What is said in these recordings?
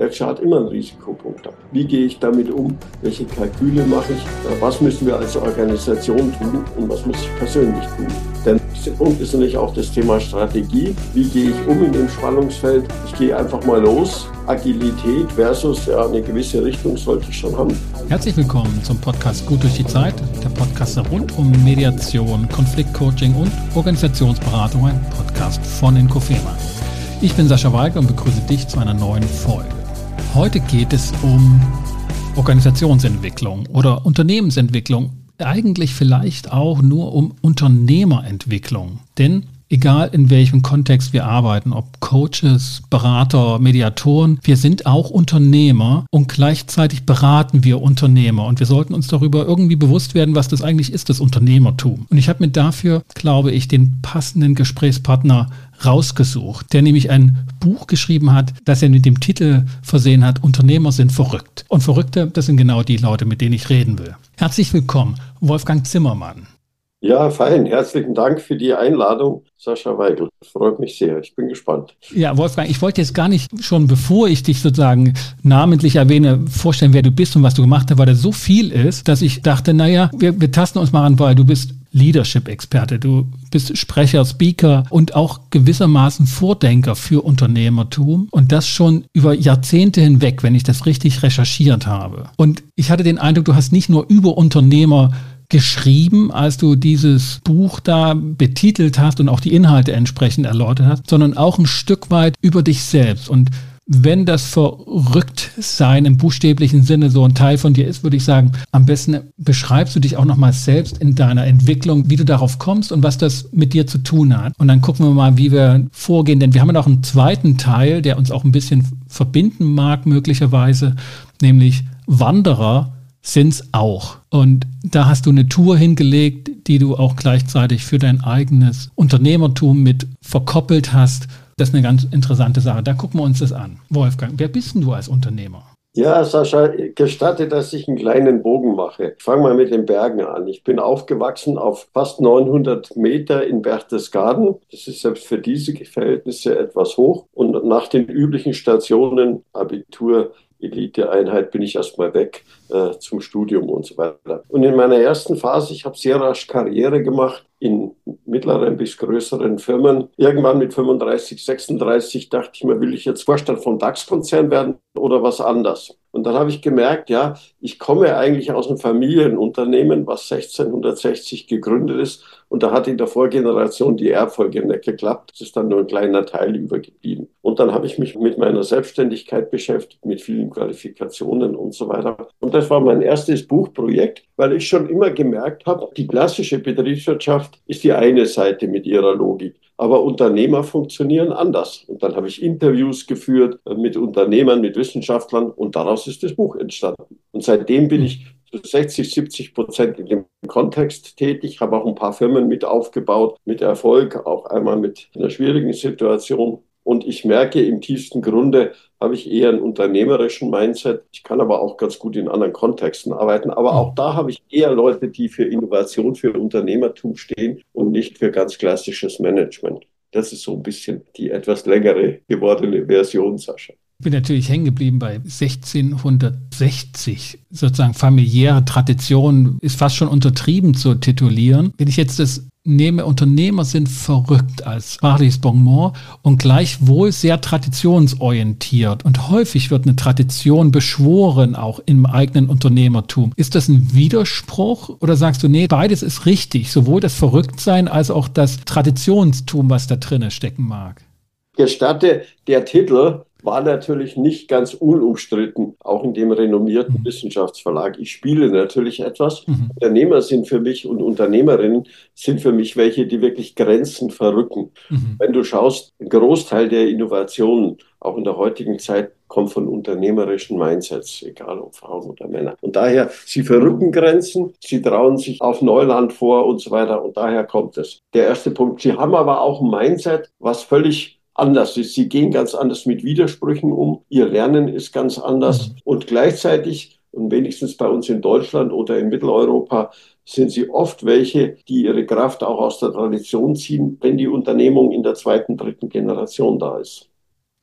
Berkshire hat immer einen Risikopunkt. Wie gehe ich damit um? Welche Kalküle mache ich? Was müssen wir als Organisation tun und was muss ich persönlich tun? Der nächste Punkt ist natürlich auch das Thema Strategie. Wie gehe ich um in dem Spannungsfeld? Ich gehe einfach mal los. Agilität versus ja, eine gewisse Richtung sollte ich schon haben. Herzlich willkommen zum Podcast Gut durch die Zeit, der Podcast rund um Mediation, Konfliktcoaching und Organisationsberatung, ein Podcast von Inkofema. Ich bin Sascha Weigel und begrüße dich zu einer neuen Folge. Heute geht es um Organisationsentwicklung oder Unternehmensentwicklung, eigentlich vielleicht auch nur um Unternehmerentwicklung. Denn egal in welchem Kontext wir arbeiten, ob Coaches, Berater, Mediatoren, wir sind auch Unternehmer und gleichzeitig beraten wir Unternehmer und wir sollten uns darüber irgendwie bewusst werden, was das eigentlich ist, das Unternehmertum. Und ich habe mir dafür, glaube ich, den passenden Gesprächspartner rausgesucht, der nämlich ein Buch geschrieben hat, das er mit dem Titel versehen hat, Unternehmer sind verrückt. Und Verrückte, das sind genau die Leute, mit denen ich reden will. Herzlich willkommen, Wolfgang Zimmermann. Ja, fein. Herzlichen Dank für die Einladung, Sascha Weigel. Freut mich sehr. Ich bin gespannt. Ja, Wolfgang, ich wollte jetzt gar nicht schon, bevor ich dich sozusagen namentlich erwähne, vorstellen, wer du bist und was du gemacht hast, weil das so viel ist, dass ich dachte, naja, wir, wir tasten uns mal an, weil du bist Leadership-Experte, du bist Sprecher, Speaker und auch gewissermaßen Vordenker für Unternehmertum und das schon über Jahrzehnte hinweg, wenn ich das richtig recherchiert habe. Und ich hatte den Eindruck, du hast nicht nur über Unternehmer geschrieben, als du dieses Buch da betitelt hast und auch die Inhalte entsprechend erläutert hast, sondern auch ein Stück weit über dich selbst. Und wenn das Verrücktsein im buchstäblichen Sinne so ein Teil von dir ist, würde ich sagen, am besten beschreibst du dich auch nochmal selbst in deiner Entwicklung, wie du darauf kommst und was das mit dir zu tun hat. Und dann gucken wir mal, wie wir vorgehen, denn wir haben ja noch einen zweiten Teil, der uns auch ein bisschen verbinden mag, möglicherweise, nämlich Wanderer sind's auch. Und da hast du eine Tour hingelegt, die du auch gleichzeitig für dein eigenes Unternehmertum mit verkoppelt hast. Das ist eine ganz interessante Sache. Da gucken wir uns das an. Wolfgang, wer bist denn du als Unternehmer? Ja, Sascha, gestatte, dass ich einen kleinen Bogen mache. Ich fange mal mit den Bergen an. Ich bin aufgewachsen auf fast 900 Meter in Berchtesgaden. Das ist selbst für diese Verhältnisse etwas hoch. Und nach den üblichen Stationen, Abitur, Eliteeinheit bin ich erstmal weg äh, zum Studium und so weiter. Und in meiner ersten Phase, ich habe sehr rasch Karriere gemacht in mittleren bis größeren Firmen. Irgendwann mit 35, 36 dachte ich mir, will ich jetzt Vorstand vom DAX-Konzern werden oder was anders? Und dann habe ich gemerkt, ja, ich komme eigentlich aus einem Familienunternehmen, was 1660 gegründet ist. Und da hat in der Vorgeneration die Erbfolge nicht geklappt. Es ist dann nur ein kleiner Teil übergeblieben. Und dann habe ich mich mit meiner Selbstständigkeit beschäftigt, mit vielen Qualifikationen und so weiter. Und das war mein erstes Buchprojekt, weil ich schon immer gemerkt habe, die klassische Betriebswirtschaft ist die eine Seite mit ihrer Logik. Aber Unternehmer funktionieren anders. Und dann habe ich Interviews geführt mit Unternehmern, mit Wissenschaftlern und daraus ist das Buch entstanden. Und seitdem bin ich zu 60, 70 Prozent in dem Kontext tätig, habe auch ein paar Firmen mit aufgebaut, mit Erfolg, auch einmal mit einer schwierigen Situation. Und ich merke, im tiefsten Grunde habe ich eher einen unternehmerischen Mindset. Ich kann aber auch ganz gut in anderen Kontexten arbeiten. Aber auch da habe ich eher Leute, die für Innovation, für Unternehmertum stehen und nicht für ganz klassisches Management. Das ist so ein bisschen die etwas längere gewordene Version, Sascha. Ich bin natürlich hängen geblieben bei 1660. Sozusagen familiäre Tradition ist fast schon untertrieben zu titulieren. Wenn ich jetzt das nehme, Unternehmer sind verrückt als sprachliches Bonmot und gleichwohl sehr traditionsorientiert. Und häufig wird eine Tradition beschworen, auch im eigenen Unternehmertum. Ist das ein Widerspruch oder sagst du, nee, beides ist richtig, sowohl das Verrücktsein als auch das Traditionstum, was da drinnen stecken mag? Gestatte, der Titel war natürlich nicht ganz unumstritten, auch in dem renommierten mhm. Wissenschaftsverlag. Ich spiele natürlich etwas. Mhm. Unternehmer sind für mich und Unternehmerinnen sind für mich welche, die wirklich Grenzen verrücken. Mhm. Wenn du schaust, ein Großteil der Innovationen, auch in der heutigen Zeit, kommt von unternehmerischen Mindsets, egal ob Frauen oder Männer. Und daher, sie verrücken Grenzen, sie trauen sich auf Neuland vor und so weiter. Und daher kommt es. Der erste Punkt. Sie haben aber auch ein Mindset, was völlig anders ist. Sie gehen ganz anders mit Widersprüchen um. Ihr Lernen ist ganz anders. Mhm. Und gleichzeitig, und wenigstens bei uns in Deutschland oder in Mitteleuropa, sind sie oft welche, die ihre Kraft auch aus der Tradition ziehen, wenn die Unternehmung in der zweiten, dritten Generation da ist.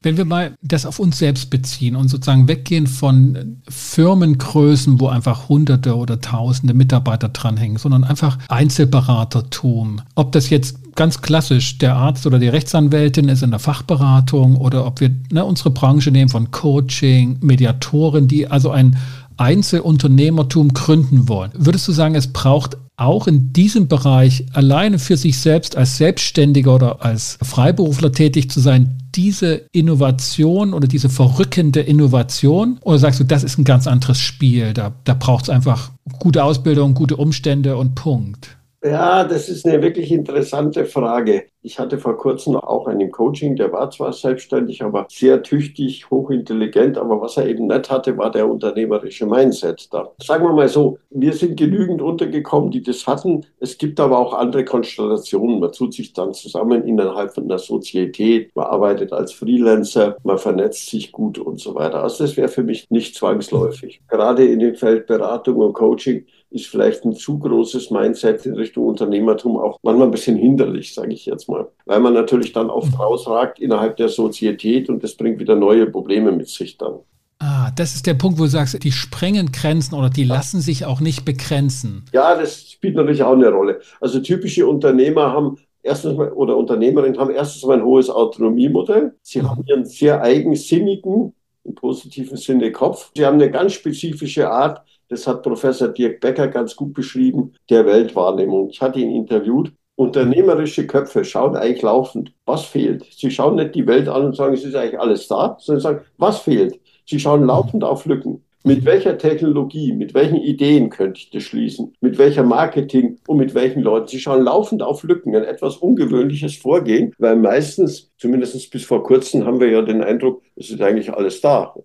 Wenn wir mal das auf uns selbst beziehen und sozusagen weggehen von Firmengrößen, wo einfach Hunderte oder Tausende Mitarbeiter dranhängen, sondern einfach Einzelberatertum. Ob das jetzt ganz klassisch der Arzt oder die Rechtsanwältin ist in der Fachberatung oder ob wir ne, unsere Branche nehmen von Coaching, Mediatoren, die also ein Einzelunternehmertum gründen wollen. Würdest du sagen, es braucht auch in diesem Bereich alleine für sich selbst als Selbstständiger oder als Freiberufler tätig zu sein, diese Innovation oder diese verrückende Innovation? Oder sagst du, das ist ein ganz anderes Spiel? Da, da braucht es einfach gute Ausbildung, gute Umstände und Punkt. Ja, das ist eine wirklich interessante Frage. Ich hatte vor kurzem auch einen Coaching, der war zwar selbstständig, aber sehr tüchtig, hochintelligent, aber was er eben nicht hatte, war der unternehmerische Mindset da. Sagen wir mal so, wir sind genügend untergekommen, die das hatten. Es gibt aber auch andere Konstellationen. Man tut sich dann zusammen innerhalb von einer Sozietät, man arbeitet als Freelancer, man vernetzt sich gut und so weiter. Also das wäre für mich nicht zwangsläufig. Gerade in dem Feld Beratung und Coaching ist vielleicht ein zu großes Mindset in Richtung Unternehmertum auch manchmal ein bisschen hinderlich, sage ich jetzt mal. Weil man natürlich dann oft mhm. rausragt innerhalb der Sozietät und das bringt wieder neue Probleme mit sich dann. Ah, das ist der Punkt, wo du sagst, die sprengen Grenzen oder die lassen sich auch nicht begrenzen. Ja, das spielt natürlich auch eine Rolle. Also typische Unternehmer haben erstens mal, oder Unternehmerinnen haben erstens mal ein hohes Autonomiemodell. Sie haben ihren sehr eigensinnigen, im positiven Sinne Kopf. Sie haben eine ganz spezifische Art, das hat Professor Dirk Becker ganz gut beschrieben, der Weltwahrnehmung. Ich hatte ihn interviewt. Unternehmerische Köpfe schauen eigentlich laufend, was fehlt. Sie schauen nicht die Welt an und sagen, es ist eigentlich alles da, sondern sagen, was fehlt. Sie schauen laufend auf Lücken. Mit welcher Technologie, mit welchen Ideen könnte ich das schließen? Mit welcher Marketing und mit welchen Leuten? Sie schauen laufend auf Lücken, ein etwas ungewöhnliches Vorgehen, weil meistens, zumindest bis vor kurzem, haben wir ja den Eindruck, es ist eigentlich alles da.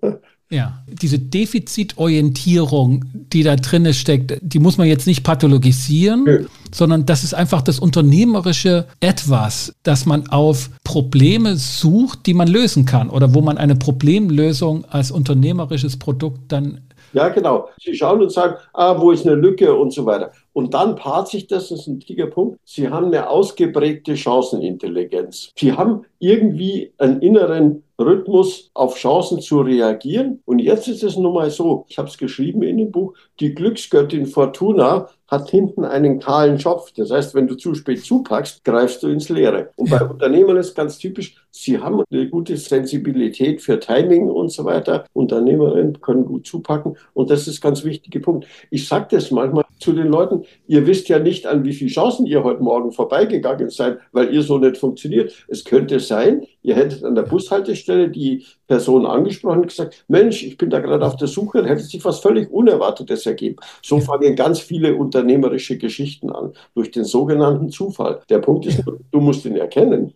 Ja, diese Defizitorientierung, die da drin steckt, die muss man jetzt nicht pathologisieren, ja. sondern das ist einfach das unternehmerische Etwas, dass man auf Probleme sucht, die man lösen kann oder wo man eine Problemlösung als unternehmerisches Produkt dann ja, genau. Sie schauen und sagen, ah, wo ist eine Lücke und so weiter. Und dann paart sich das, das ist ein wichtiger Punkt, Sie haben eine ausgeprägte Chancenintelligenz. Sie haben irgendwie einen inneren Rhythmus auf Chancen zu reagieren. Und jetzt ist es nun mal so, ich habe es geschrieben in dem Buch, die Glücksgöttin Fortuna hat hinten einen kahlen Schopf. Das heißt, wenn du zu spät zupackst, greifst du ins Leere. Und bei Unternehmern ist ganz typisch, sie haben eine gute Sensibilität für Timing und so weiter. Unternehmerinnen können gut zupacken. Und das ist ganz wichtiger Punkt. Ich sage das manchmal zu den Leuten, ihr wisst ja nicht, an wie viele Chancen ihr heute Morgen vorbeigegangen seid, weil ihr so nicht funktioniert. Es könnte sein, ihr hättet an der Bushaltestelle die Person angesprochen und gesagt, Mensch, ich bin da gerade auf der Suche, dann hätte sich was völlig Unerwartetes ergeben. So fangen ganz viele unternehmerische Geschichten an, durch den sogenannten Zufall. Der Punkt ist, du musst ihn erkennen.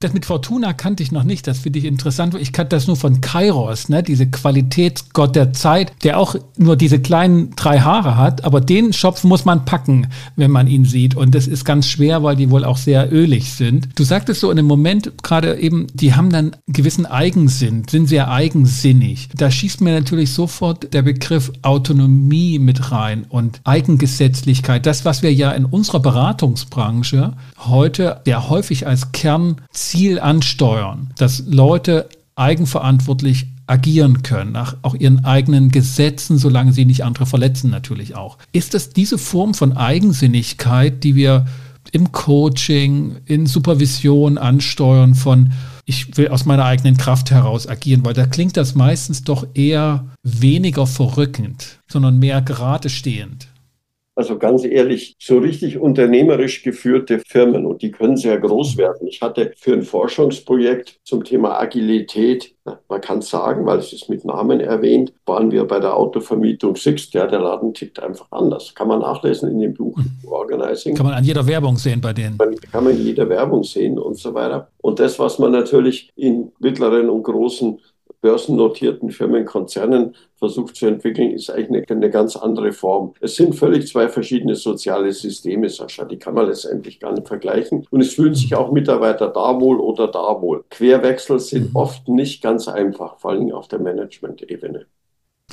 Das mit Fortuna kannte ich noch nicht, das finde ich interessant. Ich kannte das nur von Kairos, ne? diese Qualitätsgott der Zeit, der auch nur diese kleinen drei Haare hat, aber den Schopf muss man packen, wenn man ihn sieht. Und das ist ganz schwer, weil die wohl auch sehr ölig sind. Du sagtest so in dem Moment gerade eben, die haben dann gewissen Eigensinn, sind sehr eigensinnig. Da schießt mir natürlich sofort der Begriff Autonomie mit rein und Eigengesetzlichkeit. Das, was wir ja in unserer Beratungsbranche heute sehr häufig als Kern Ziel ansteuern, dass Leute eigenverantwortlich agieren können, nach auch ihren eigenen Gesetzen, solange sie nicht andere verletzen natürlich auch. Ist das diese Form von Eigensinnigkeit, die wir im Coaching, in Supervision ansteuern von ich will aus meiner eigenen Kraft heraus agieren, weil da klingt das meistens doch eher weniger verrückend, sondern mehr gerade stehend. Also ganz ehrlich, so richtig unternehmerisch geführte Firmen und die können sehr groß werden. Ich hatte für ein Forschungsprojekt zum Thema Agilität, man kann es sagen, weil es ist mit Namen erwähnt, waren wir bei der Autovermietung Sixt. Ja, der Laden tickt einfach anders. Kann man nachlesen in dem Buch mhm. Organizing. Kann man an jeder Werbung sehen bei denen. Man, kann man in jeder Werbung sehen und so weiter. Und das, was man natürlich in mittleren und großen börsennotierten Firmen, Konzernen versucht zu entwickeln, ist eigentlich eine, eine, ganz andere Form. Es sind völlig zwei verschiedene soziale Systeme, Sascha. Die kann man letztendlich gar nicht vergleichen. Und es fühlen sich auch Mitarbeiter da wohl oder da wohl. Querwechsel sind oft nicht ganz einfach, vor allem auf der Management-Ebene.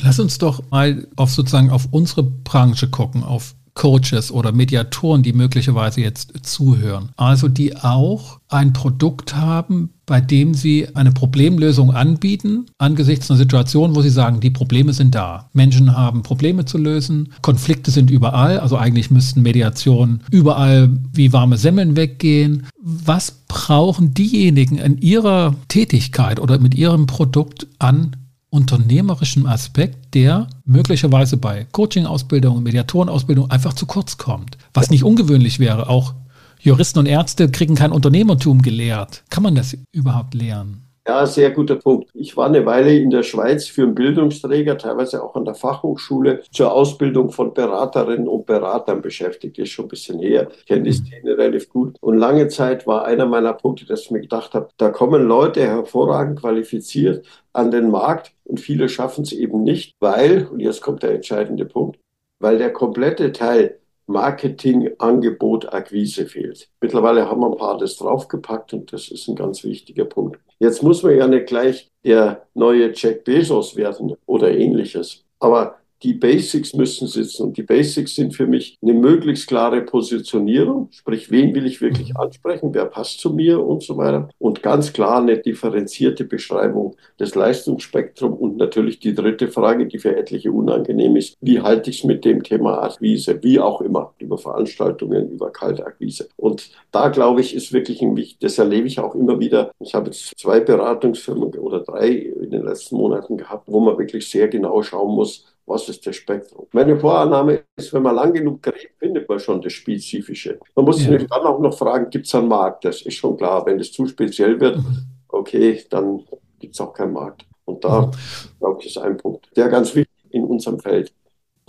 Lass uns doch mal auf sozusagen auf unsere Branche gucken, auf Coaches oder Mediatoren, die möglicherweise jetzt zuhören. Also die auch ein Produkt haben, bei dem sie eine Problemlösung anbieten, angesichts einer Situation, wo sie sagen, die Probleme sind da. Menschen haben Probleme zu lösen, Konflikte sind überall, also eigentlich müssten Mediationen überall wie warme Semmeln weggehen. Was brauchen diejenigen in ihrer Tätigkeit oder mit ihrem Produkt an unternehmerischem Aspekt, der möglicherweise bei Coaching-Ausbildung und Mediatorenausbildung einfach zu kurz kommt. Was nicht ungewöhnlich wäre, auch Juristen und Ärzte kriegen kein Unternehmertum gelehrt. Kann man das überhaupt lernen? Ja, sehr guter Punkt. Ich war eine Weile in der Schweiz für einen Bildungsträger, teilweise auch an der Fachhochschule, zur Ausbildung von Beraterinnen und Beratern beschäftigt. Das ist schon ein bisschen her. Ich kenne die Szene relativ gut. Und lange Zeit war einer meiner Punkte, dass ich mir gedacht habe, da kommen Leute hervorragend qualifiziert an den Markt und viele schaffen es eben nicht, weil, und jetzt kommt der entscheidende Punkt, weil der komplette Teil Marketing, Angebot, Akquise fehlt. Mittlerweile haben wir ein paar das draufgepackt und das ist ein ganz wichtiger Punkt. Jetzt muss man ja nicht gleich der neue Jack Bezos werden oder ähnliches. Aber die Basics müssen sitzen. Und die Basics sind für mich eine möglichst klare Positionierung, sprich, wen will ich wirklich ansprechen, wer passt zu mir und so weiter. Und ganz klar eine differenzierte Beschreibung des Leistungsspektrums. Und natürlich die dritte Frage, die für etliche unangenehm ist, wie halte ich es mit dem Thema Akquise, wie auch immer, über Veranstaltungen, über Kaltakquise. Und da glaube ich, ist wirklich ein wichtig, das erlebe ich auch immer wieder. Ich habe jetzt zwei Beratungsfirmen oder drei in den letzten Monaten gehabt, wo man wirklich sehr genau schauen muss, was ist das Spektrum. Meine Vorannahme ist, wenn man lang genug gräbt, findet man schon das Spezifische. Man muss ja. sich dann auch noch fragen, gibt es einen Markt? Das ist schon klar. Wenn es zu speziell wird, mhm. okay, dann gibt es auch keinen Markt. Und da, mhm. glaube ich, ist ein Punkt, der ganz wichtig in unserem Feld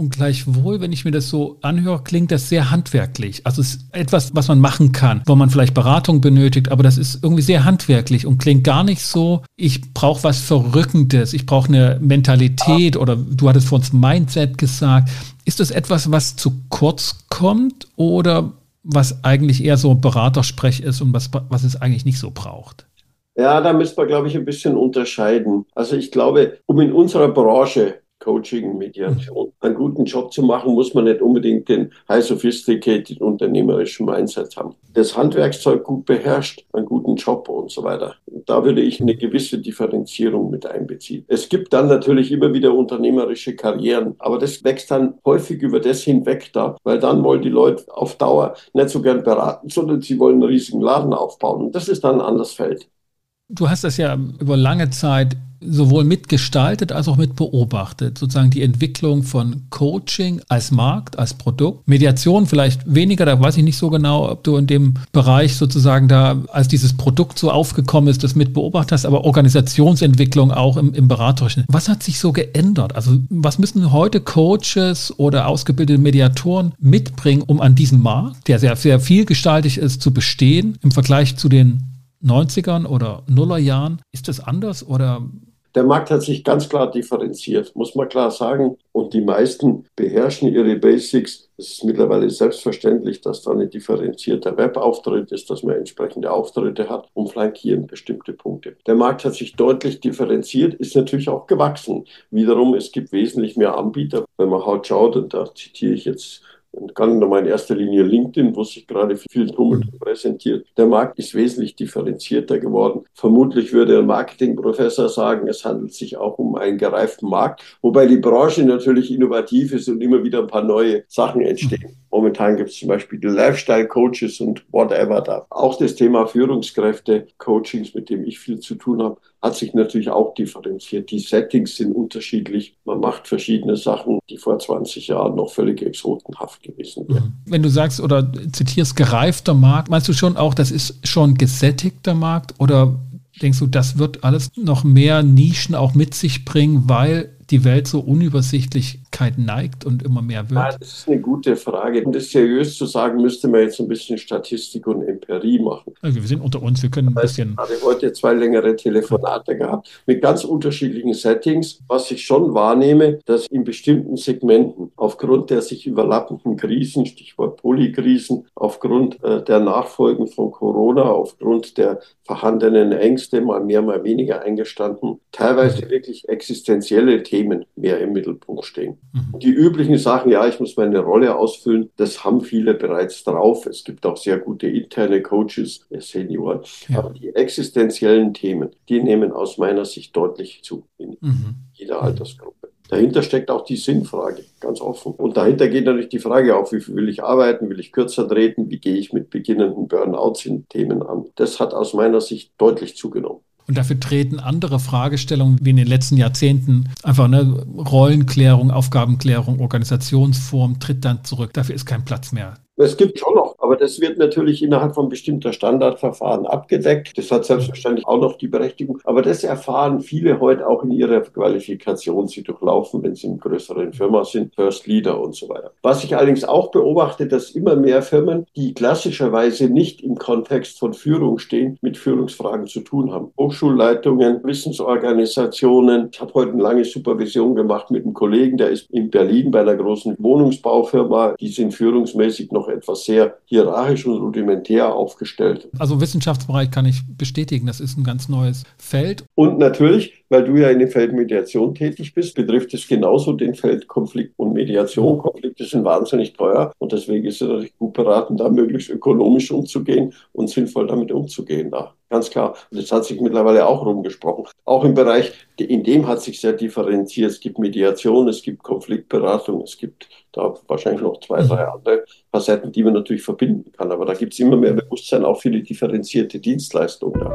und gleichwohl, wenn ich mir das so anhöre, klingt das sehr handwerklich. Also es ist etwas, was man machen kann, wo man vielleicht Beratung benötigt, aber das ist irgendwie sehr handwerklich und klingt gar nicht so, ich brauche was Verrückendes, ich brauche eine Mentalität oder du hattest vor uns Mindset gesagt. Ist das etwas, was zu kurz kommt oder was eigentlich eher so Beratersprech ist und was, was es eigentlich nicht so braucht? Ja, da müssen wir, glaube ich, ein bisschen unterscheiden. Also ich glaube, um in unserer Branche Coaching, Mediation. Einen guten Job zu machen, muss man nicht unbedingt den high sophisticated unternehmerischen Mindset haben. Das Handwerkszeug gut beherrscht, einen guten Job und so weiter. Da würde ich eine gewisse Differenzierung mit einbeziehen. Es gibt dann natürlich immer wieder unternehmerische Karrieren, aber das wächst dann häufig über das hinweg da, weil dann wollen die Leute auf Dauer nicht so gern beraten, sondern sie wollen einen riesigen Laden aufbauen. Und das ist dann ein anderes Feld. Du hast das ja über lange Zeit sowohl mitgestaltet als auch mit beobachtet, sozusagen die Entwicklung von Coaching als Markt, als Produkt. Mediation vielleicht weniger, da weiß ich nicht so genau, ob du in dem Bereich sozusagen da, als dieses Produkt so aufgekommen ist, das mit beobachtet hast, aber Organisationsentwicklung auch im, im Beraterischen. Was hat sich so geändert? Also was müssen heute Coaches oder ausgebildete Mediatoren mitbringen, um an diesem Markt, der sehr, sehr vielgestaltig ist, zu bestehen im Vergleich zu den 90ern oder Nullerjahren? Ist das anders oder der Markt hat sich ganz klar differenziert, muss man klar sagen. Und die meisten beherrschen ihre Basics. Es ist mittlerweile selbstverständlich, dass da ein differenzierter Webauftritt ist, dass man entsprechende Auftritte hat und flankieren bestimmte Punkte. Der Markt hat sich deutlich differenziert, ist natürlich auch gewachsen. Wiederum, es gibt wesentlich mehr Anbieter. Wenn man haut schaut, und da zitiere ich jetzt kann nochmal in erster Linie LinkedIn, wo sich gerade viel Tummel präsentiert. Der Markt ist wesentlich differenzierter geworden. Vermutlich würde ein Marketingprofessor sagen, es handelt sich auch um einen gereiften Markt, wobei die Branche natürlich innovativ ist und immer wieder ein paar neue Sachen entstehen. Momentan gibt es zum Beispiel die Lifestyle-Coaches und whatever da. Auch das Thema Führungskräfte, Coachings, mit dem ich viel zu tun habe, hat sich natürlich auch differenziert. Die Settings sind unterschiedlich. Man macht verschiedene Sachen, die vor 20 Jahren noch völlig exotenhaft gewesen wären. Mhm. Wenn du sagst oder zitierst gereifter Markt, meinst du schon auch, das ist schon gesättigter Markt oder denkst du, das wird alles noch mehr Nischen auch mit sich bringen, weil die Welt so Unübersichtlichkeit neigt und immer mehr wird? Ja, das ist eine gute Frage. Um das seriös zu sagen, müsste man jetzt ein bisschen Statistik und Empirie machen. Also wir sind unter uns, wir können ein bisschen. Ich habe heute zwei längere Telefonate gehabt mit ganz unterschiedlichen Settings. Was ich schon wahrnehme, dass in bestimmten Segmenten aufgrund der sich überlappenden Krisen, Stichwort Polykrisen, aufgrund äh, der Nachfolgen von Corona, aufgrund der vorhandenen Ängste, mal mehr, mal weniger eingestanden, teilweise wirklich existenzielle Themen mehr im Mittelpunkt stehen. Mhm. Die üblichen Sachen, ja, ich muss meine Rolle ausfüllen, das haben viele bereits drauf. Es gibt auch sehr gute interne Coaches, Senioren. Ja. Aber die existenziellen Themen, die nehmen aus meiner Sicht deutlich zu in mhm. jeder. Altersgruppe. Dahinter steckt auch die Sinnfrage, ganz offen. Und dahinter geht natürlich die Frage auch, wie viel will ich arbeiten, will ich kürzer treten, wie gehe ich mit beginnenden Burnouts-Themen an. Das hat aus meiner Sicht deutlich zugenommen. Und dafür treten andere Fragestellungen wie in den letzten Jahrzehnten einfach eine Rollenklärung, Aufgabenklärung, Organisationsform tritt dann zurück. Dafür ist kein Platz mehr. Es gibt schon noch, aber das wird natürlich innerhalb von bestimmter Standardverfahren abgedeckt. Das hat selbstverständlich auch noch die Berechtigung. Aber das erfahren viele heute auch in ihrer Qualifikation. Sie durchlaufen, wenn sie in größeren Firma sind, First Leader und so weiter. Was ich allerdings auch beobachte, dass immer mehr Firmen, die klassischerweise nicht im Kontext von Führung stehen, mit Führungsfragen zu tun haben. Hochschulleitungen, Wissensorganisationen. Ich habe heute eine lange Supervision gemacht mit einem Kollegen, der ist in Berlin bei einer großen Wohnungsbaufirma. Die sind führungsmäßig noch noch etwas sehr hierarchisch und rudimentär aufgestellt. Also Wissenschaftsbereich kann ich bestätigen, das ist ein ganz neues Feld. Und natürlich, weil du ja in dem Feld Mediation tätig bist, betrifft es genauso den Feld Konflikt und Mediation. Konflikte sind wahnsinnig teuer und deswegen ist es natürlich gut beraten, da möglichst ökonomisch umzugehen und sinnvoll damit umzugehen. Da. Ganz klar. Und das hat sich mittlerweile auch rumgesprochen. Auch im Bereich, in dem hat sich sehr differenziert. Es gibt Mediation, es gibt Konfliktberatung, es gibt da wahrscheinlich noch zwei, drei mhm. andere Facetten, die man natürlich verbinden kann. Aber da gibt es immer mehr Bewusstsein auch für die differenzierte Dienstleistung. Da.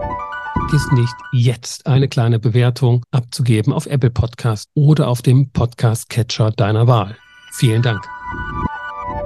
Ist nicht jetzt eine kleine Bewertung abzugeben auf Apple Podcast oder auf dem Podcast-Catcher deiner Wahl. Vielen Dank.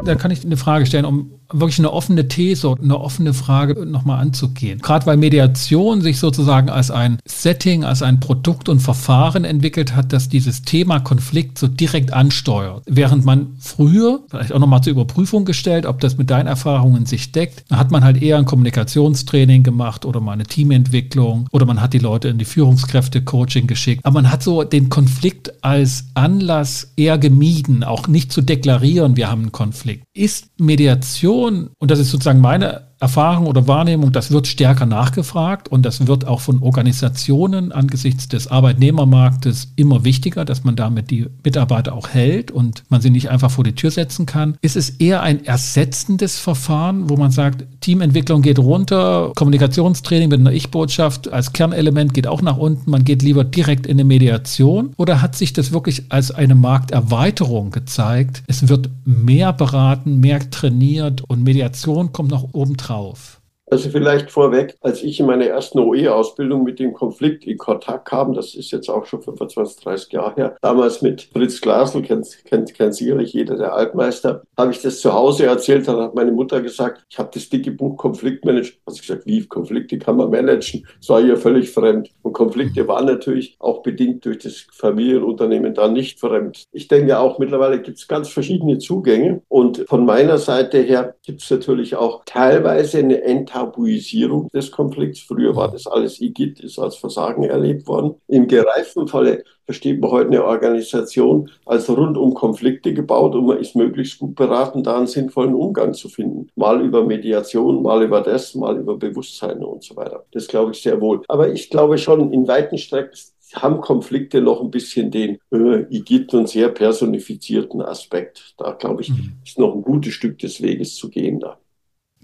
Da kann ich eine Frage stellen, um wirklich eine offene These eine offene Frage nochmal anzugehen. Gerade weil Mediation sich sozusagen als ein Setting, als ein Produkt und Verfahren entwickelt hat, das dieses Thema Konflikt so direkt ansteuert. Während man früher, vielleicht auch nochmal zur Überprüfung gestellt, ob das mit deinen Erfahrungen sich deckt, hat man halt eher ein Kommunikationstraining gemacht oder mal eine Teamentwicklung oder man hat die Leute in die Führungskräfte-Coaching geschickt. Aber man hat so den Konflikt als Anlass eher gemieden, auch nicht zu deklarieren, wir haben einen Konflikt. Ist Mediation, und das ist sozusagen meine Erfahrung oder Wahrnehmung, das wird stärker nachgefragt und das wird auch von Organisationen angesichts des Arbeitnehmermarktes immer wichtiger, dass man damit die Mitarbeiter auch hält und man sie nicht einfach vor die Tür setzen kann. Ist es eher ein ersetzendes Verfahren, wo man sagt, Teamentwicklung geht runter, Kommunikationstraining mit einer Ich-Botschaft als Kernelement geht auch nach unten, man geht lieber direkt in eine Mediation? Oder hat sich das wirklich als eine Markterweiterung gezeigt? Es wird mehr beraten, mehr trainiert und Mediation kommt noch oben drauf drauf? Also vielleicht vorweg, als ich in meiner ersten OE-Ausbildung mit dem Konflikt in Kontakt kam, das ist jetzt auch schon 25, 30 Jahre her, damals mit Fritz Glasl, kennt, kennt, kennt sicherlich jeder, der Altmeister, habe ich das zu Hause erzählt, dann hat meine Mutter gesagt, ich habe das dicke Buch Konfliktmanagement, also ich gesagt, wie Konflikte kann man managen, das war ihr völlig fremd. Und Konflikte waren natürlich auch bedingt durch das Familienunternehmen da nicht fremd. Ich denke auch, mittlerweile gibt es ganz verschiedene Zugänge und von meiner Seite her gibt es natürlich auch teilweise eine Enttabuisierung Tabuisierung des Konflikts. Früher war das alles Igitt, ist als Versagen erlebt worden. Im gereiften Falle versteht man heute eine Organisation als rund um Konflikte gebaut und man ist möglichst gut beraten, da einen sinnvollen Umgang zu finden. Mal über Mediation, mal über das, mal über Bewusstsein und so weiter. Das glaube ich sehr wohl. Aber ich glaube schon, in weiten Strecken haben Konflikte noch ein bisschen den äh, Igitt und sehr personifizierten Aspekt. Da glaube ich, mhm. ist noch ein gutes Stück des Weges zu gehen da.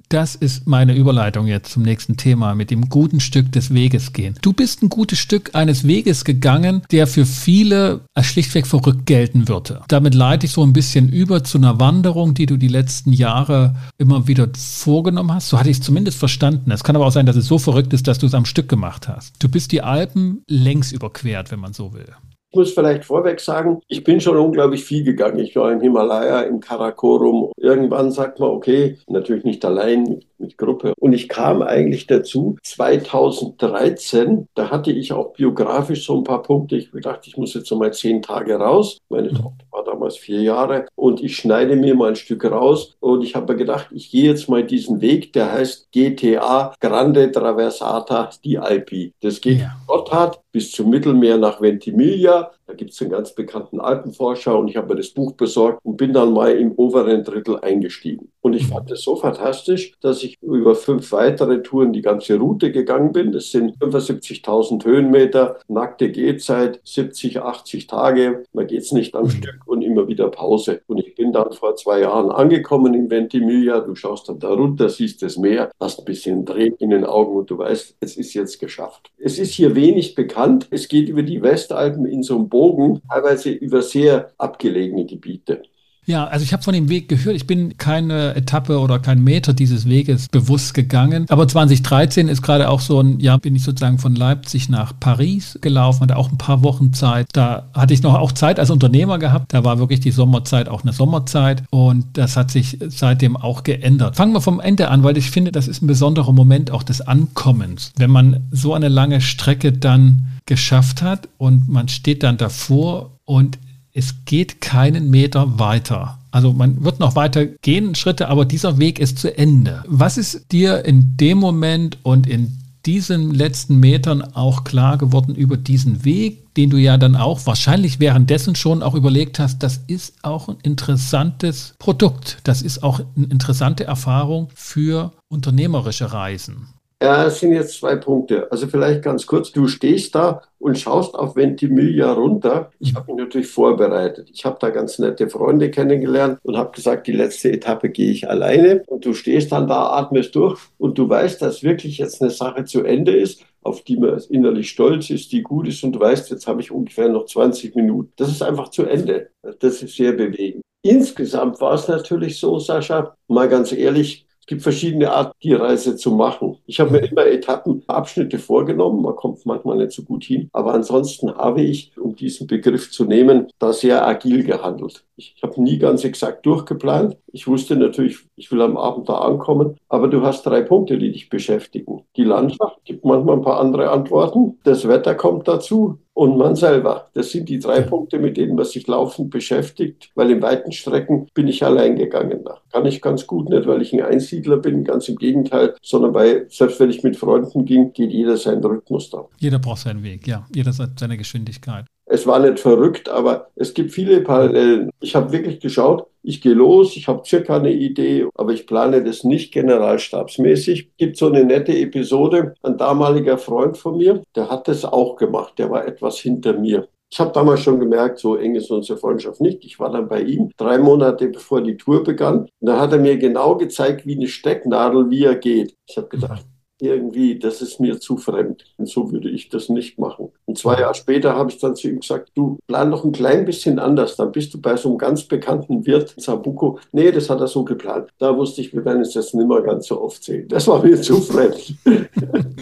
Das ist meine Überleitung jetzt zum nächsten Thema, mit dem guten Stück des Weges gehen. Du bist ein gutes Stück eines Weges gegangen, der für viele als schlichtweg verrückt gelten würde. Damit leite ich so ein bisschen über zu einer Wanderung, die du die letzten Jahre immer wieder vorgenommen hast. So hatte ich es zumindest verstanden. Es kann aber auch sein, dass es so verrückt ist, dass du es am Stück gemacht hast. Du bist die Alpen längs überquert, wenn man so will. Ich muss vielleicht vorweg sagen, ich bin schon unglaublich viel gegangen. Ich war im Himalaya, im Karakorum. Irgendwann sagt man, okay, natürlich nicht allein, mit Gruppe. Und ich kam eigentlich dazu, 2013, da hatte ich auch biografisch so ein paar Punkte. Ich dachte, ich muss jetzt noch mal zehn Tage raus. Meine mhm. Tochter war damals vier Jahre und ich schneide mir mal ein Stück raus. Und ich habe mir gedacht, ich gehe jetzt mal diesen Weg, der heißt GTA Grande Traversata di Alpi. Das geht ja. Gotthard bis zum Mittelmeer nach Ventimiglia. Da gibt es einen ganz bekannten Alpenforscher und ich habe mir das Buch besorgt und bin dann mal im oberen Drittel eingestiegen. Und ich fand es so fantastisch, dass ich über fünf weitere Touren die ganze Route gegangen bin. Das sind 75.000 Höhenmeter, nackte Gehzeit, 70, 80 Tage. Man geht es nicht am Stück. Und immer wieder Pause. Und ich bin dann vor zwei Jahren angekommen in Ventimiglia. Du schaust dann da runter, siehst das Meer, hast ein bisschen Dreh in den Augen und du weißt, es ist jetzt geschafft. Es ist hier wenig bekannt. Es geht über die Westalpen in so einem Bogen, teilweise über sehr abgelegene Gebiete. Ja, also ich habe von dem Weg gehört. Ich bin keine Etappe oder kein Meter dieses Weges bewusst gegangen. Aber 2013 ist gerade auch so ein, ja, bin ich sozusagen von Leipzig nach Paris gelaufen, hatte auch ein paar Wochen Zeit. Da hatte ich noch auch Zeit als Unternehmer gehabt. Da war wirklich die Sommerzeit auch eine Sommerzeit und das hat sich seitdem auch geändert. Fangen wir vom Ende an, weil ich finde, das ist ein besonderer Moment auch des Ankommens. Wenn man so eine lange Strecke dann geschafft hat und man steht dann davor und es geht keinen Meter weiter. Also man wird noch weiter gehen, Schritte, aber dieser Weg ist zu Ende. Was ist dir in dem Moment und in diesen letzten Metern auch klar geworden über diesen Weg, den du ja dann auch wahrscheinlich währenddessen schon auch überlegt hast, das ist auch ein interessantes Produkt. Das ist auch eine interessante Erfahrung für unternehmerische Reisen. Ja, es sind jetzt zwei Punkte. Also vielleicht ganz kurz, du stehst da und schaust auf Ventimiglia runter. Ich habe mich natürlich vorbereitet. Ich habe da ganz nette Freunde kennengelernt und habe gesagt, die letzte Etappe gehe ich alleine. Und du stehst dann da, atmest durch und du weißt, dass wirklich jetzt eine Sache zu Ende ist, auf die man innerlich stolz ist, die gut ist und du weißt, jetzt habe ich ungefähr noch 20 Minuten. Das ist einfach zu Ende. Das ist sehr bewegend. Insgesamt war es natürlich so, Sascha, mal ganz ehrlich, gibt verschiedene Arten, die Reise zu machen. Ich habe mir immer Etappen, Abschnitte vorgenommen. Man kommt manchmal nicht so gut hin. Aber ansonsten habe ich, um diesen Begriff zu nehmen, da sehr agil gehandelt. Ich habe nie ganz exakt durchgeplant. Ich wusste natürlich, ich will am Abend da ankommen. Aber du hast drei Punkte, die dich beschäftigen. Die Landschaft gibt manchmal ein paar andere Antworten. Das Wetter kommt dazu und man selber. Das sind die drei Punkte, mit denen man sich laufend beschäftigt, weil in weiten Strecken bin ich allein gegangen. Da kann ich ganz gut nicht, weil ich ein Einsiedler bin, ganz im Gegenteil, sondern weil, selbst wenn ich mit Freunden ging, geht jeder seinen Rhythmus da. Jeder braucht seinen Weg, ja. Jeder seine Geschwindigkeit. Es war nicht verrückt, aber es gibt viele Parallelen. Ich habe wirklich geschaut, ich gehe los, ich habe circa eine Idee, aber ich plane das nicht generalstabsmäßig. Gibt so eine nette Episode. Ein damaliger Freund von mir, der hat das auch gemacht. Der war etwas hinter mir. Ich habe damals schon gemerkt, so eng ist unsere Freundschaft nicht. Ich war dann bei ihm drei Monate bevor die Tour begann. Und da hat er mir genau gezeigt, wie eine Stecknadel, wie er geht. Ich habe gedacht, irgendwie, das ist mir zu fremd. Und so würde ich das nicht machen. Und zwei Jahre später habe ich dann zu ihm gesagt, du plan doch ein klein bisschen anders. Dann bist du bei so einem ganz bekannten Wirt in Sabuco. Nee, das hat er so geplant. Da wusste ich, wir werden es jetzt nicht mehr ganz so oft sehen. Das war mir zu fremd.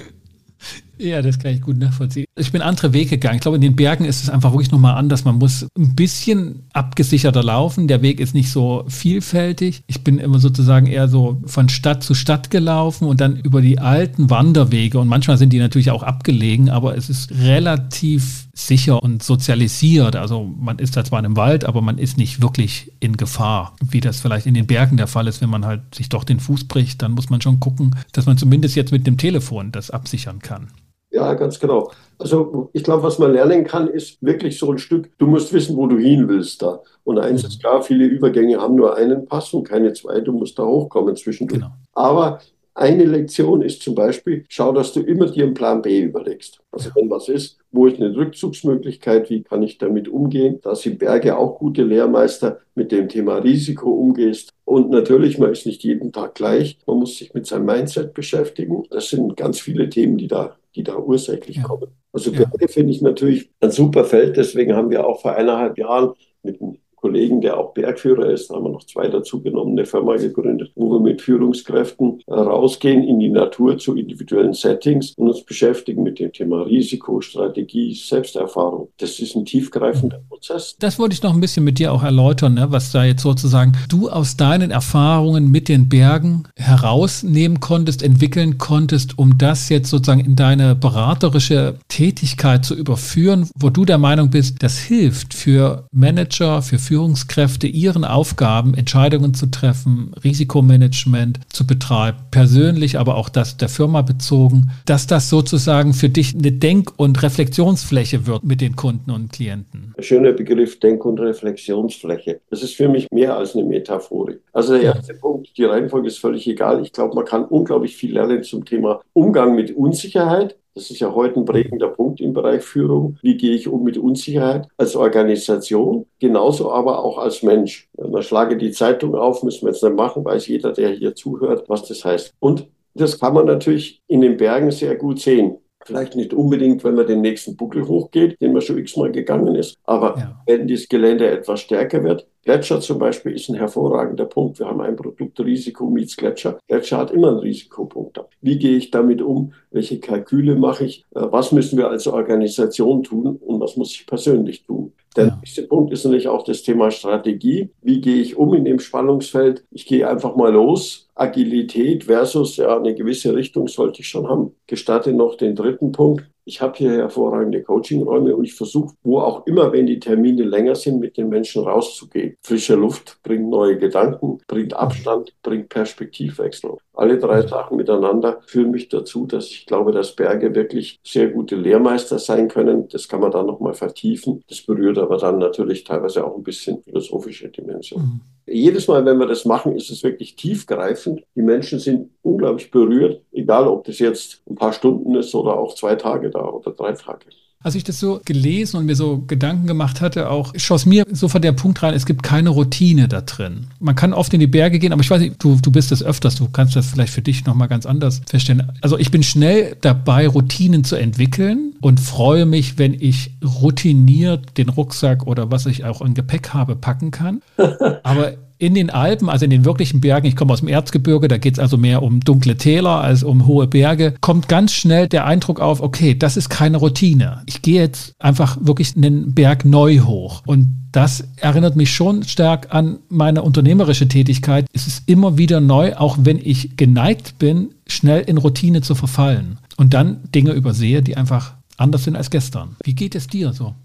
Ja, das kann ich gut nachvollziehen. Ich bin andere Wege gegangen. Ich glaube, in den Bergen ist es einfach wirklich nochmal anders. Man muss ein bisschen abgesicherter laufen. Der Weg ist nicht so vielfältig. Ich bin immer sozusagen eher so von Stadt zu Stadt gelaufen und dann über die alten Wanderwege. Und manchmal sind die natürlich auch abgelegen, aber es ist relativ sicher und sozialisiert. Also man ist da zwar in einem Wald, aber man ist nicht wirklich in Gefahr, wie das vielleicht in den Bergen der Fall ist. Wenn man halt sich doch den Fuß bricht, dann muss man schon gucken, dass man zumindest jetzt mit dem Telefon das absichern kann. Ja, ganz genau. Also ich glaube, was man lernen kann, ist wirklich so ein Stück, du musst wissen, wo du hin willst da. Und eins ist klar, viele Übergänge haben nur einen Pass und keine zwei, du musst da hochkommen zwischendurch. Genau. Aber eine Lektion ist zum Beispiel, schau, dass du immer dir einen Plan B überlegst. Also wenn was ist, wo ist eine Rückzugsmöglichkeit, wie kann ich damit umgehen? Da sind Berge auch gute Lehrmeister, mit dem Thema Risiko umgehst. Und natürlich, man ist nicht jeden Tag gleich. Man muss sich mit seinem Mindset beschäftigen. Das sind ganz viele Themen, die da die da ursächlich ja. kommen. Also Berge ja. finde ich natürlich ein super Feld. Deswegen haben wir auch vor eineinhalb Jahren mit einem Kollegen, der auch Bergführer ist, haben wir noch zwei dazu genommen, eine Firma gegründet, wo wir mit Führungskräften rausgehen in die Natur zu individuellen Settings und uns beschäftigen mit dem Thema Risiko, Strategie, Selbsterfahrung. Das ist ein tiefgreifender Prozess. Das wollte ich noch ein bisschen mit dir auch erläutern, ne? was da jetzt sozusagen du aus deinen Erfahrungen mit den Bergen herausnehmen konntest, entwickeln konntest, um das jetzt sozusagen in deine beraterische Tätigkeit zu überführen, wo du der Meinung bist, das hilft für Manager, für Führungskräfte, Führungskräfte ihren Aufgaben, Entscheidungen zu treffen, Risikomanagement zu betreiben, persönlich, aber auch das der Firma bezogen, dass das sozusagen für dich eine Denk- und Reflexionsfläche wird mit den Kunden und Klienten. Schöner Begriff Denk- und Reflexionsfläche. Das ist für mich mehr als eine Metaphorik. Also der erste ja. Punkt, die Reihenfolge ist völlig egal. Ich glaube, man kann unglaublich viel lernen zum Thema Umgang mit Unsicherheit Das ist ja heute ein prägender Punkt im Bereich Führung. Wie gehe ich um mit Unsicherheit als Organisation, genauso aber auch als Mensch? Man schlage die Zeitung auf, müssen wir jetzt nicht machen, weiß jeder, der hier zuhört, was das heißt. Und das kann man natürlich in den Bergen sehr gut sehen. Vielleicht nicht unbedingt, wenn man den nächsten Buckel hochgeht, den man schon x-mal gegangen ist. Aber ja. wenn das Gelände etwas stärker wird, Gletscher zum Beispiel ist ein hervorragender Punkt. Wir haben ein Produkt Risiko meets Gletscher. Gletscher hat immer einen Risikopunkt. Wie gehe ich damit um? Welche Kalküle mache ich? Äh, was müssen wir als Organisation tun und was muss ich persönlich tun? Der ja. nächste Punkt ist natürlich auch das Thema Strategie. Wie gehe ich um in dem Spannungsfeld? Ich gehe einfach mal los Agilität versus ja, eine gewisse Richtung sollte ich schon haben. Gestatte noch den dritten Punkt. Ich habe hier hervorragende Coachingräume und ich versuche, wo auch immer, wenn die Termine länger sind, mit den Menschen rauszugehen. Frische Luft bringt neue Gedanken, bringt Abstand, bringt Perspektivwechsel. Alle drei Sachen miteinander führen mich dazu, dass ich glaube, dass Berge wirklich sehr gute Lehrmeister sein können. Das kann man dann nochmal vertiefen. Das berührt aber dann natürlich teilweise auch ein bisschen philosophische Dimension. Mhm. Jedes Mal, wenn wir das machen, ist es wirklich tiefgreifend. Die Menschen sind unglaublich berührt, egal ob das jetzt ein paar Stunden ist oder auch zwei Tage da oder drei Tage. Als ich das so gelesen und mir so Gedanken gemacht hatte, auch schoss mir sofort der Punkt rein, es gibt keine Routine da drin. Man kann oft in die Berge gehen, aber ich weiß nicht, du, du bist das öfters, du kannst das vielleicht für dich nochmal ganz anders feststellen. Also ich bin schnell dabei, Routinen zu entwickeln und freue mich, wenn ich routiniert den Rucksack oder was ich auch im Gepäck habe, packen kann. Aber in den Alpen, also in den wirklichen Bergen, ich komme aus dem Erzgebirge, da geht es also mehr um dunkle Täler als um hohe Berge, kommt ganz schnell der Eindruck auf, okay, das ist keine Routine. Ich gehe jetzt einfach wirklich einen Berg neu hoch. Und das erinnert mich schon stark an meine unternehmerische Tätigkeit. Es ist immer wieder neu, auch wenn ich geneigt bin, schnell in Routine zu verfallen und dann Dinge übersehe, die einfach anders sind als gestern. Wie geht es dir so?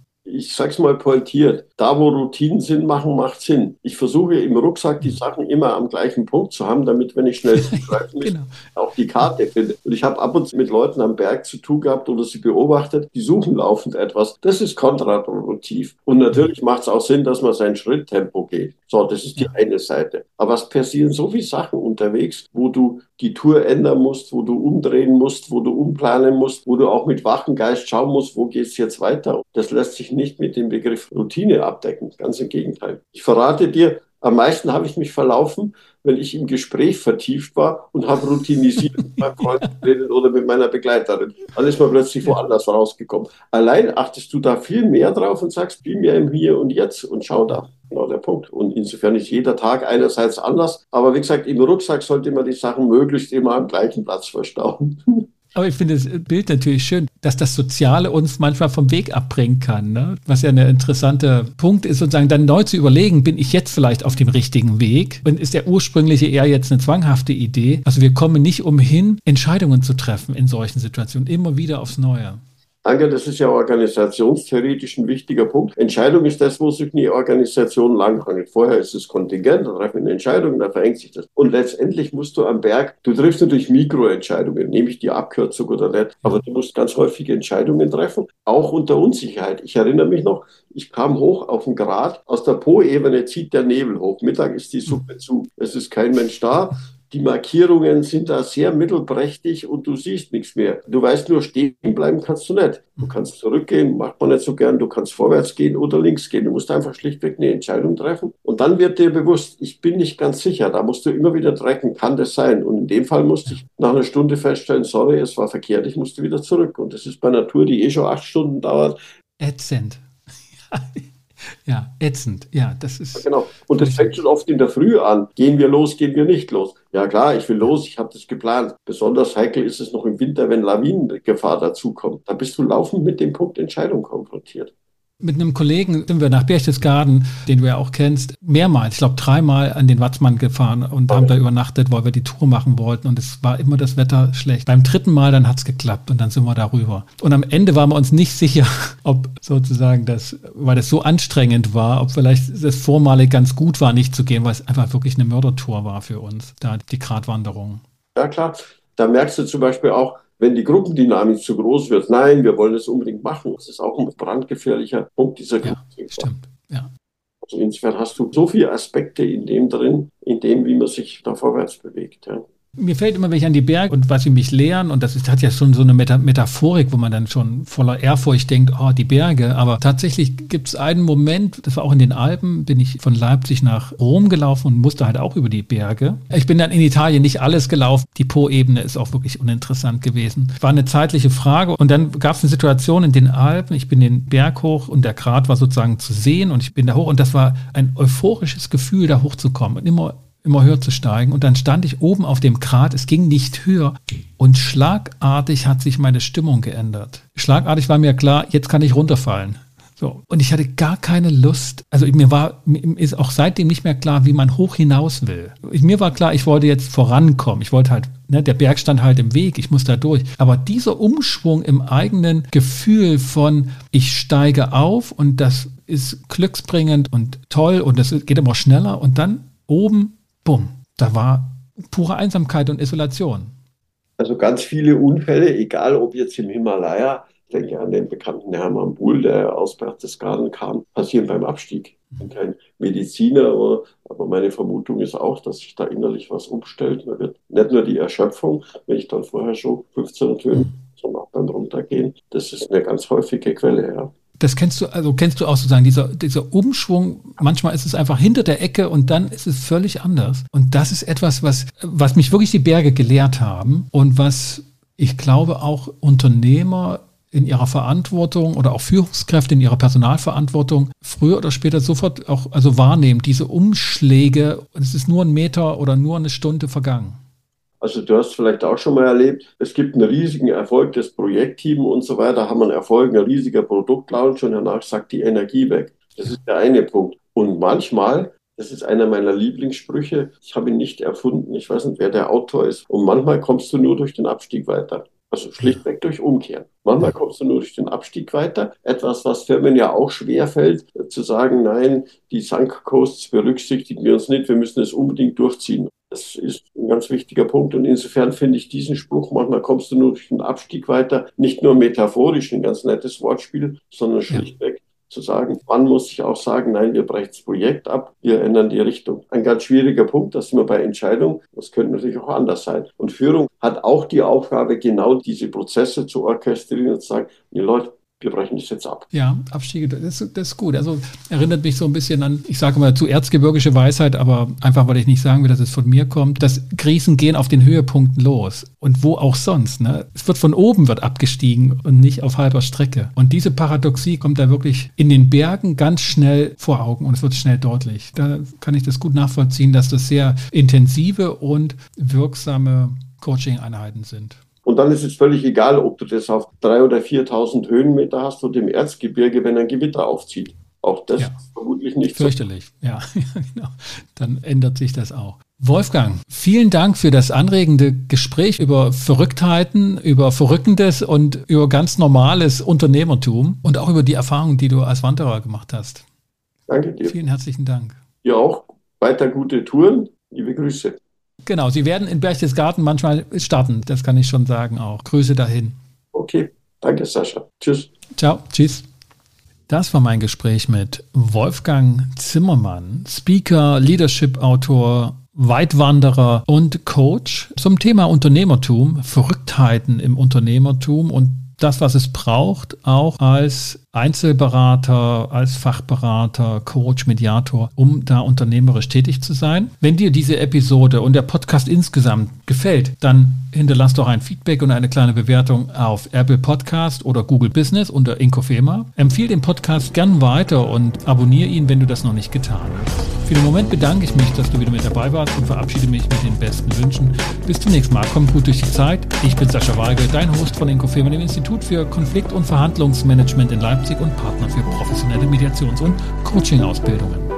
Ich sag's mal pointiert, da wo Routinen Sinn machen, macht Sinn. Ich versuche im Rucksack die Sachen immer am gleichen Punkt zu haben, damit, wenn ich schnell zugreifen muss, genau. auch die Karte finde. Und ich habe ab und zu mit Leuten am Berg zu tun gehabt oder sie beobachtet, die suchen laufend etwas. Das ist kontraproduktiv. Und natürlich macht es auch Sinn, dass man sein Schritttempo geht. So, das ist die eine Seite. Aber es passieren so viele Sachen unterwegs, wo du die Tour ändern musst, wo du umdrehen musst, wo du umplanen musst, wo du auch mit wachem Geist schauen musst, wo geht's jetzt weiter. Das lässt sich nicht mit dem Begriff Routine abdecken. Ganz im Gegenteil. Ich verrate dir, am meisten habe ich mich verlaufen, wenn ich im Gespräch vertieft war und habe routinisiert mit meinem Freund geredet oder mit meiner Begleiterin. Dann ist man plötzlich woanders rausgekommen. Allein achtest du da viel mehr drauf und sagst, viel mehr im Hier und Jetzt und schau da. Genau der Punkt. Und insofern ist jeder Tag einerseits anders. Aber wie gesagt, im Rucksack sollte man die Sachen möglichst immer am gleichen Platz verstauen. Aber ich finde das Bild natürlich schön, dass das Soziale uns manchmal vom Weg abbringen kann. Ne? Was ja ein interessanter Punkt ist, sozusagen dann neu zu überlegen, bin ich jetzt vielleicht auf dem richtigen Weg? Und ist der ursprüngliche eher jetzt eine zwanghafte Idee? Also wir kommen nicht umhin, Entscheidungen zu treffen in solchen Situationen, immer wieder aufs Neue. Danke, das ist ja organisationstheoretisch ein wichtiger Punkt. Entscheidung ist das, wo sich eine Organisation langhangelt. Vorher ist es Kontingent, da treffen wir eine Entscheidung, da verengt sich das. Und letztendlich musst du am Berg, du triffst natürlich Mikroentscheidungen, nehme ich die Abkürzung oder nicht, aber du musst ganz häufige Entscheidungen treffen, auch unter Unsicherheit. Ich erinnere mich noch, ich kam hoch auf den Grat, aus der Po-Ebene zieht der Nebel hoch. Mittag ist die Suppe zu, es ist kein Mensch da die Markierungen sind da sehr mittelprächtig und du siehst nichts mehr. Du weißt nur, stehen bleiben kannst du nicht. Du kannst zurückgehen, macht man nicht so gern. Du kannst vorwärts gehen oder links gehen. Du musst einfach schlichtweg eine Entscheidung treffen. Und dann wird dir bewusst, ich bin nicht ganz sicher. Da musst du immer wieder trecken, kann das sein? Und in dem Fall musste ich nach einer Stunde feststellen, sorry, es war verkehrt, ich musste wieder zurück. Und das ist bei Tour, die eh schon acht Stunden dauert. Ätzend. Ja, ätzend. Ja, das ist. genau. Und das fängt schon oft in der Früh an. Gehen wir los, gehen wir nicht los. Ja klar, ich will los, ich habe das geplant. Besonders heikel ist es noch im Winter, wenn Lawinengefahr dazukommt. Da bist du laufend mit dem Punkt Entscheidung konfrontiert. Mit einem Kollegen sind wir nach Berchtesgaden, den du ja auch kennst, mehrmals, ich glaube dreimal an den Watzmann gefahren und haben da übernachtet, weil wir die Tour machen wollten und es war immer das Wetter schlecht. Beim dritten Mal dann hat es geklappt und dann sind wir darüber. Und am Ende waren wir uns nicht sicher, ob sozusagen das, weil das so anstrengend war, ob vielleicht das vormalig ganz gut war, nicht zu gehen, weil es einfach wirklich eine Mördertour war für uns, da die Gratwanderung. Ja klar, da merkst du zum Beispiel auch, wenn die Gruppendynamik zu groß wird, nein, wir wollen das unbedingt machen. Das ist auch ein brandgefährlicher Punkt dieser ja, Stimmt, ja. Also insofern hast du so viele Aspekte in dem drin, in dem, wie man sich da vorwärts bewegt. Ja. Mir fällt immer, wenn ich an die Berge und was sie mich lehren, und das ist, hat ja schon so eine Meta Metaphorik, wo man dann schon voller Ehrfurcht denkt, oh, die Berge. Aber tatsächlich gibt es einen Moment, das war auch in den Alpen, bin ich von Leipzig nach Rom gelaufen und musste halt auch über die Berge. Ich bin dann in Italien nicht alles gelaufen. Die Po-Ebene ist auch wirklich uninteressant gewesen. War eine zeitliche Frage. Und dann gab es eine Situation in den Alpen. Ich bin den Berg hoch und der Grat war sozusagen zu sehen und ich bin da hoch. Und das war ein euphorisches Gefühl, da hochzukommen. Und immer immer höher zu steigen. Und dann stand ich oben auf dem Grat, es ging nicht höher. Und schlagartig hat sich meine Stimmung geändert. Schlagartig war mir klar, jetzt kann ich runterfallen. So. Und ich hatte gar keine Lust. Also mir war, mir ist auch seitdem nicht mehr klar, wie man hoch hinaus will. Mir war klar, ich wollte jetzt vorankommen. Ich wollte halt, ne, der Berg stand halt im Weg, ich muss da durch. Aber dieser Umschwung im eigenen Gefühl von, ich steige auf und das ist glücksbringend und toll und das geht immer schneller und dann oben bumm, da war pure Einsamkeit und Isolation. Also ganz viele Unfälle, egal ob jetzt im Himalaya, ich denke an den bekannten Hermann Bull, der aus Berchtesgaden kam, passieren beim Abstieg. Ich bin kein Mediziner, aber meine Vermutung ist auch, dass sich da innerlich was umstellt. Da wird nicht nur die Erschöpfung, wenn ich dann vorher schon 15 Töne, sondern auch beim Runtergehen, das ist eine ganz häufige Quelle. Ja das kennst du, also kennst du auch sozusagen, dieser, dieser Umschwung, manchmal ist es einfach hinter der Ecke und dann ist es völlig anders. Und das ist etwas, was, was mich wirklich die Berge gelehrt haben und was ich glaube auch Unternehmer in ihrer Verantwortung oder auch Führungskräfte in ihrer Personalverantwortung früher oder später sofort auch also wahrnehmen, diese Umschläge, es ist nur ein Meter oder nur eine Stunde vergangen. Also du hast vielleicht auch schon mal erlebt, es gibt einen riesigen Erfolg des Projektteams und so weiter, haben einen Erfolg, ein riesiger Produktlaunch und danach sagt die Energie weg. Das ist der eine Punkt. Und manchmal, das ist einer meiner Lieblingssprüche, ich habe ihn nicht erfunden, ich weiß nicht, wer der Autor ist, und manchmal kommst du nur durch den Abstieg weiter. Also schlichtweg durch Umkehren. Manchmal kommst du nur durch den Abstieg weiter. Etwas, was Firmen ja auch schwer fällt, zu sagen, nein, die Sunk Costs berücksichtigen wir uns nicht, wir müssen es unbedingt durchziehen. Das ist ein ganz wichtiger Punkt. Und insofern finde ich diesen Spruch, manchmal kommst du nur durch den Abstieg weiter, nicht nur metaphorisch, ein ganz nettes Wortspiel, sondern schlichtweg ja. zu sagen, wann muss ich auch sagen, nein, wir brechen das Projekt ab, wir ändern die Richtung. Ein ganz schwieriger Punkt, das sind wir bei Entscheidungen. Das könnte natürlich auch anders sein. Und Führung hat auch die Aufgabe, genau diese Prozesse zu orchestrieren und zu sagen, die Leute, wir brechen das jetzt ab. Ja, Abstiege, das, das, ist gut. Also erinnert mich so ein bisschen an, ich sage mal, zu erzgebirgische Weisheit, aber einfach, weil ich nicht sagen will, dass es von mir kommt. Das Krisen gehen auf den Höhepunkten los. Und wo auch sonst. Ne? Es wird von oben wird abgestiegen und nicht auf halber Strecke. Und diese Paradoxie kommt da wirklich in den Bergen ganz schnell vor Augen und es wird schnell deutlich. Da kann ich das gut nachvollziehen, dass das sehr intensive und wirksame Coaching-Einheiten sind. Und dann ist es völlig egal, ob du das auf 3.000 oder 4.000 Höhenmeter hast oder im Erzgebirge, wenn ein Gewitter aufzieht. Auch das ja. ist vermutlich nicht Fürchterlich, so. ja, genau. Dann ändert sich das auch. Wolfgang, vielen Dank für das anregende Gespräch über Verrücktheiten, über Verrückendes und über ganz normales Unternehmertum und auch über die Erfahrungen, die du als Wanderer gemacht hast. Danke dir. Vielen herzlichen Dank. Ja, auch weiter gute Touren. Liebe Grüße. Genau, Sie werden in Berchtesgaden manchmal starten, das kann ich schon sagen auch. Grüße dahin. Okay, danke Sascha. Tschüss. Ciao, tschüss. Das war mein Gespräch mit Wolfgang Zimmermann, Speaker, Leadership-Autor, Weitwanderer und Coach zum Thema Unternehmertum, Verrücktheiten im Unternehmertum und das, was es braucht, auch als Einzelberater, als Fachberater, Coach, Mediator, um da unternehmerisch tätig zu sein. Wenn dir diese Episode und der Podcast insgesamt gefällt, dann hinterlass doch ein Feedback und eine kleine Bewertung auf Apple Podcast oder Google Business unter Inkofema. Empfehle den Podcast gern weiter und abonniere ihn, wenn du das noch nicht getan hast. Für den Moment bedanke ich mich, dass du wieder mit dabei warst und verabschiede mich mit den besten Wünschen. Bis zum nächsten Mal. Kommt gut durch die Zeit. Ich bin Sascha Weigel, dein Host von Inkofema, dem Institut für Konflikt- und Verhandlungsmanagement in Leipzig und Partner für professionelle Mediations- und Coaching-Ausbildungen.